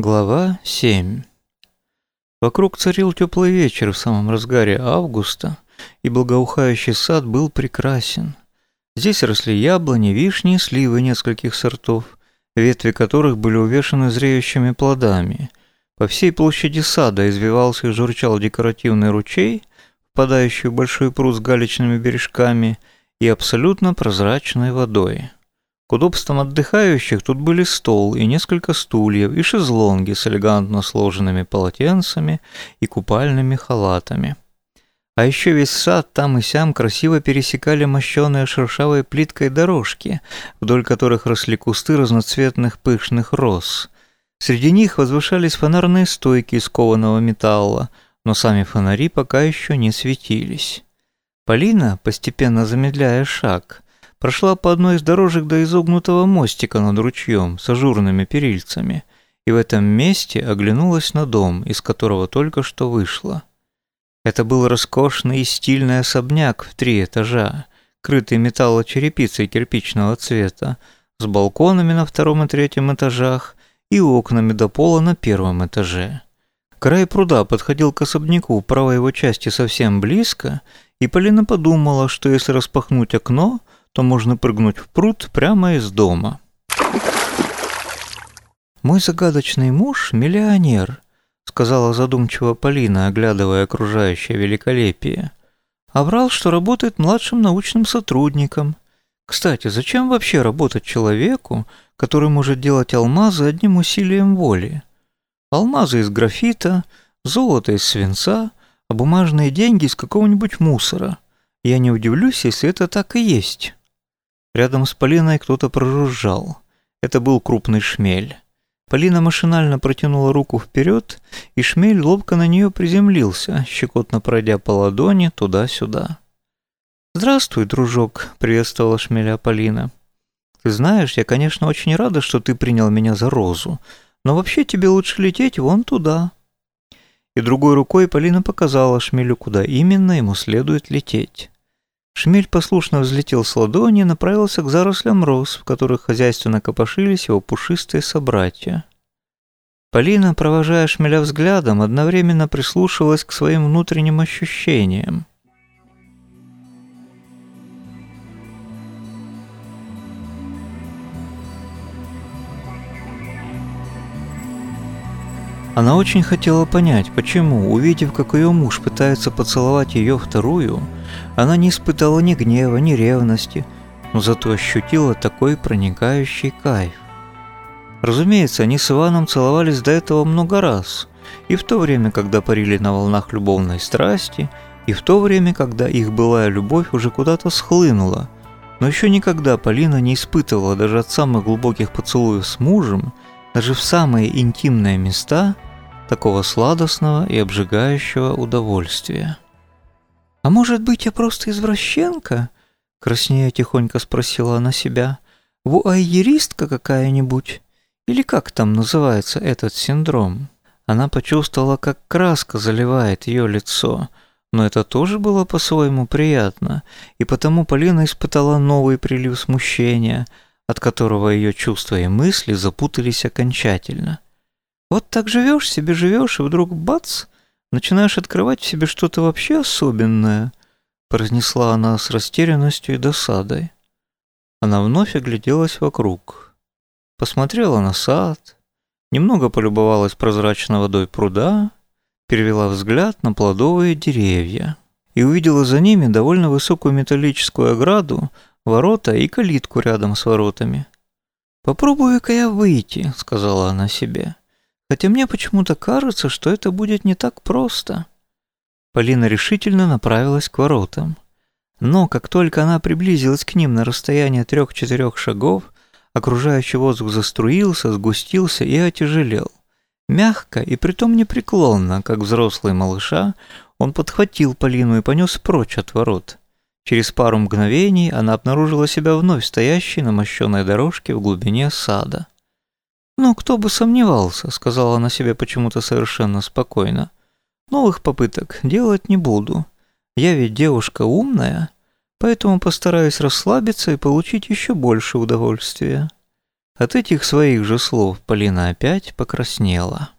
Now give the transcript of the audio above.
Глава 7 Вокруг царил теплый вечер в самом разгаре августа, и благоухающий сад был прекрасен. Здесь росли яблони, вишни и сливы нескольких сортов, ветви которых были увешаны зреющими плодами. По всей площади сада извивался и журчал декоративный ручей, впадающий в большой пруд с галечными бережками и абсолютно прозрачной водой. К удобствам отдыхающих тут были стол и несколько стульев, и шезлонги с элегантно сложенными полотенцами и купальными халатами. А еще весь сад там и сям красиво пересекали мощеные шершавой плиткой дорожки, вдоль которых росли кусты разноцветных пышных роз. Среди них возвышались фонарные стойки из кованого металла, но сами фонари пока еще не светились. Полина, постепенно замедляя шаг, прошла по одной из дорожек до изогнутого мостика над ручьем с ажурными перильцами и в этом месте оглянулась на дом, из которого только что вышла. Это был роскошный и стильный особняк в три этажа, крытый металлочерепицей кирпичного цвета, с балконами на втором и третьем этажах и окнами до пола на первом этаже. Край пруда подходил к особняку, правой его части совсем близко, и Полина подумала, что если распахнуть окно, то можно прыгнуть в пруд прямо из дома. «Мой загадочный муж – миллионер», – сказала задумчиво Полина, оглядывая окружающее великолепие. Врал, что работает младшим научным сотрудником. Кстати, зачем вообще работать человеку, который может делать алмазы одним усилием воли? Алмазы из графита, золото из свинца, а бумажные деньги из какого-нибудь мусора. Я не удивлюсь, если это так и есть. Рядом с Полиной кто-то прожужжал. Это был крупный шмель. Полина машинально протянула руку вперед, и шмель ловко на нее приземлился, щекотно пройдя по ладони туда-сюда. «Здравствуй, дружок», — приветствовала шмеля Полина. «Ты знаешь, я, конечно, очень рада, что ты принял меня за розу, но вообще тебе лучше лететь вон туда». И другой рукой Полина показала шмелю, куда именно ему следует лететь. Шмель послушно взлетел с ладони и направился к зарослям роз, в которых хозяйственно копошились его пушистые собратья. Полина, провожая шмеля взглядом, одновременно прислушивалась к своим внутренним ощущениям. Она очень хотела понять, почему, увидев, как ее муж пытается поцеловать ее вторую, она не испытала ни гнева, ни ревности, но зато ощутила такой проникающий кайф. Разумеется, они с Иваном целовались до этого много раз, и в то время, когда парили на волнах любовной страсти, и в то время, когда их былая любовь уже куда-то схлынула, но еще никогда Полина не испытывала даже от самых глубоких поцелуев с мужем, даже в самые интимные места – такого сладостного и обжигающего удовольствия. «А может быть, я просто извращенка?» — краснея тихонько спросила она себя. «Вуайеристка какая-нибудь? Или как там называется этот синдром?» Она почувствовала, как краска заливает ее лицо, но это тоже было по-своему приятно, и потому Полина испытала новый прилив смущения, от которого ее чувства и мысли запутались окончательно. Вот так живешь себе, живешь, и вдруг бац, начинаешь открывать в себе что-то вообще особенное, произнесла она с растерянностью и досадой. Она вновь огляделась вокруг, посмотрела на сад, немного полюбовалась прозрачной водой пруда, перевела взгляд на плодовые деревья и увидела за ними довольно высокую металлическую ограду, ворота и калитку рядом с воротами. «Попробую-ка я выйти», — сказала она себе. Хотя мне почему-то кажется, что это будет не так просто. Полина решительно направилась к воротам. Но как только она приблизилась к ним на расстояние трех-четырех шагов, окружающий воздух заструился, сгустился и отяжелел. Мягко и притом непреклонно, как взрослый малыша, он подхватил Полину и понес прочь от ворот. Через пару мгновений она обнаружила себя вновь стоящей на мощенной дорожке в глубине сада. «Ну, кто бы сомневался», — сказала она себе почему-то совершенно спокойно. «Новых попыток делать не буду. Я ведь девушка умная, поэтому постараюсь расслабиться и получить еще больше удовольствия». От этих своих же слов Полина опять покраснела.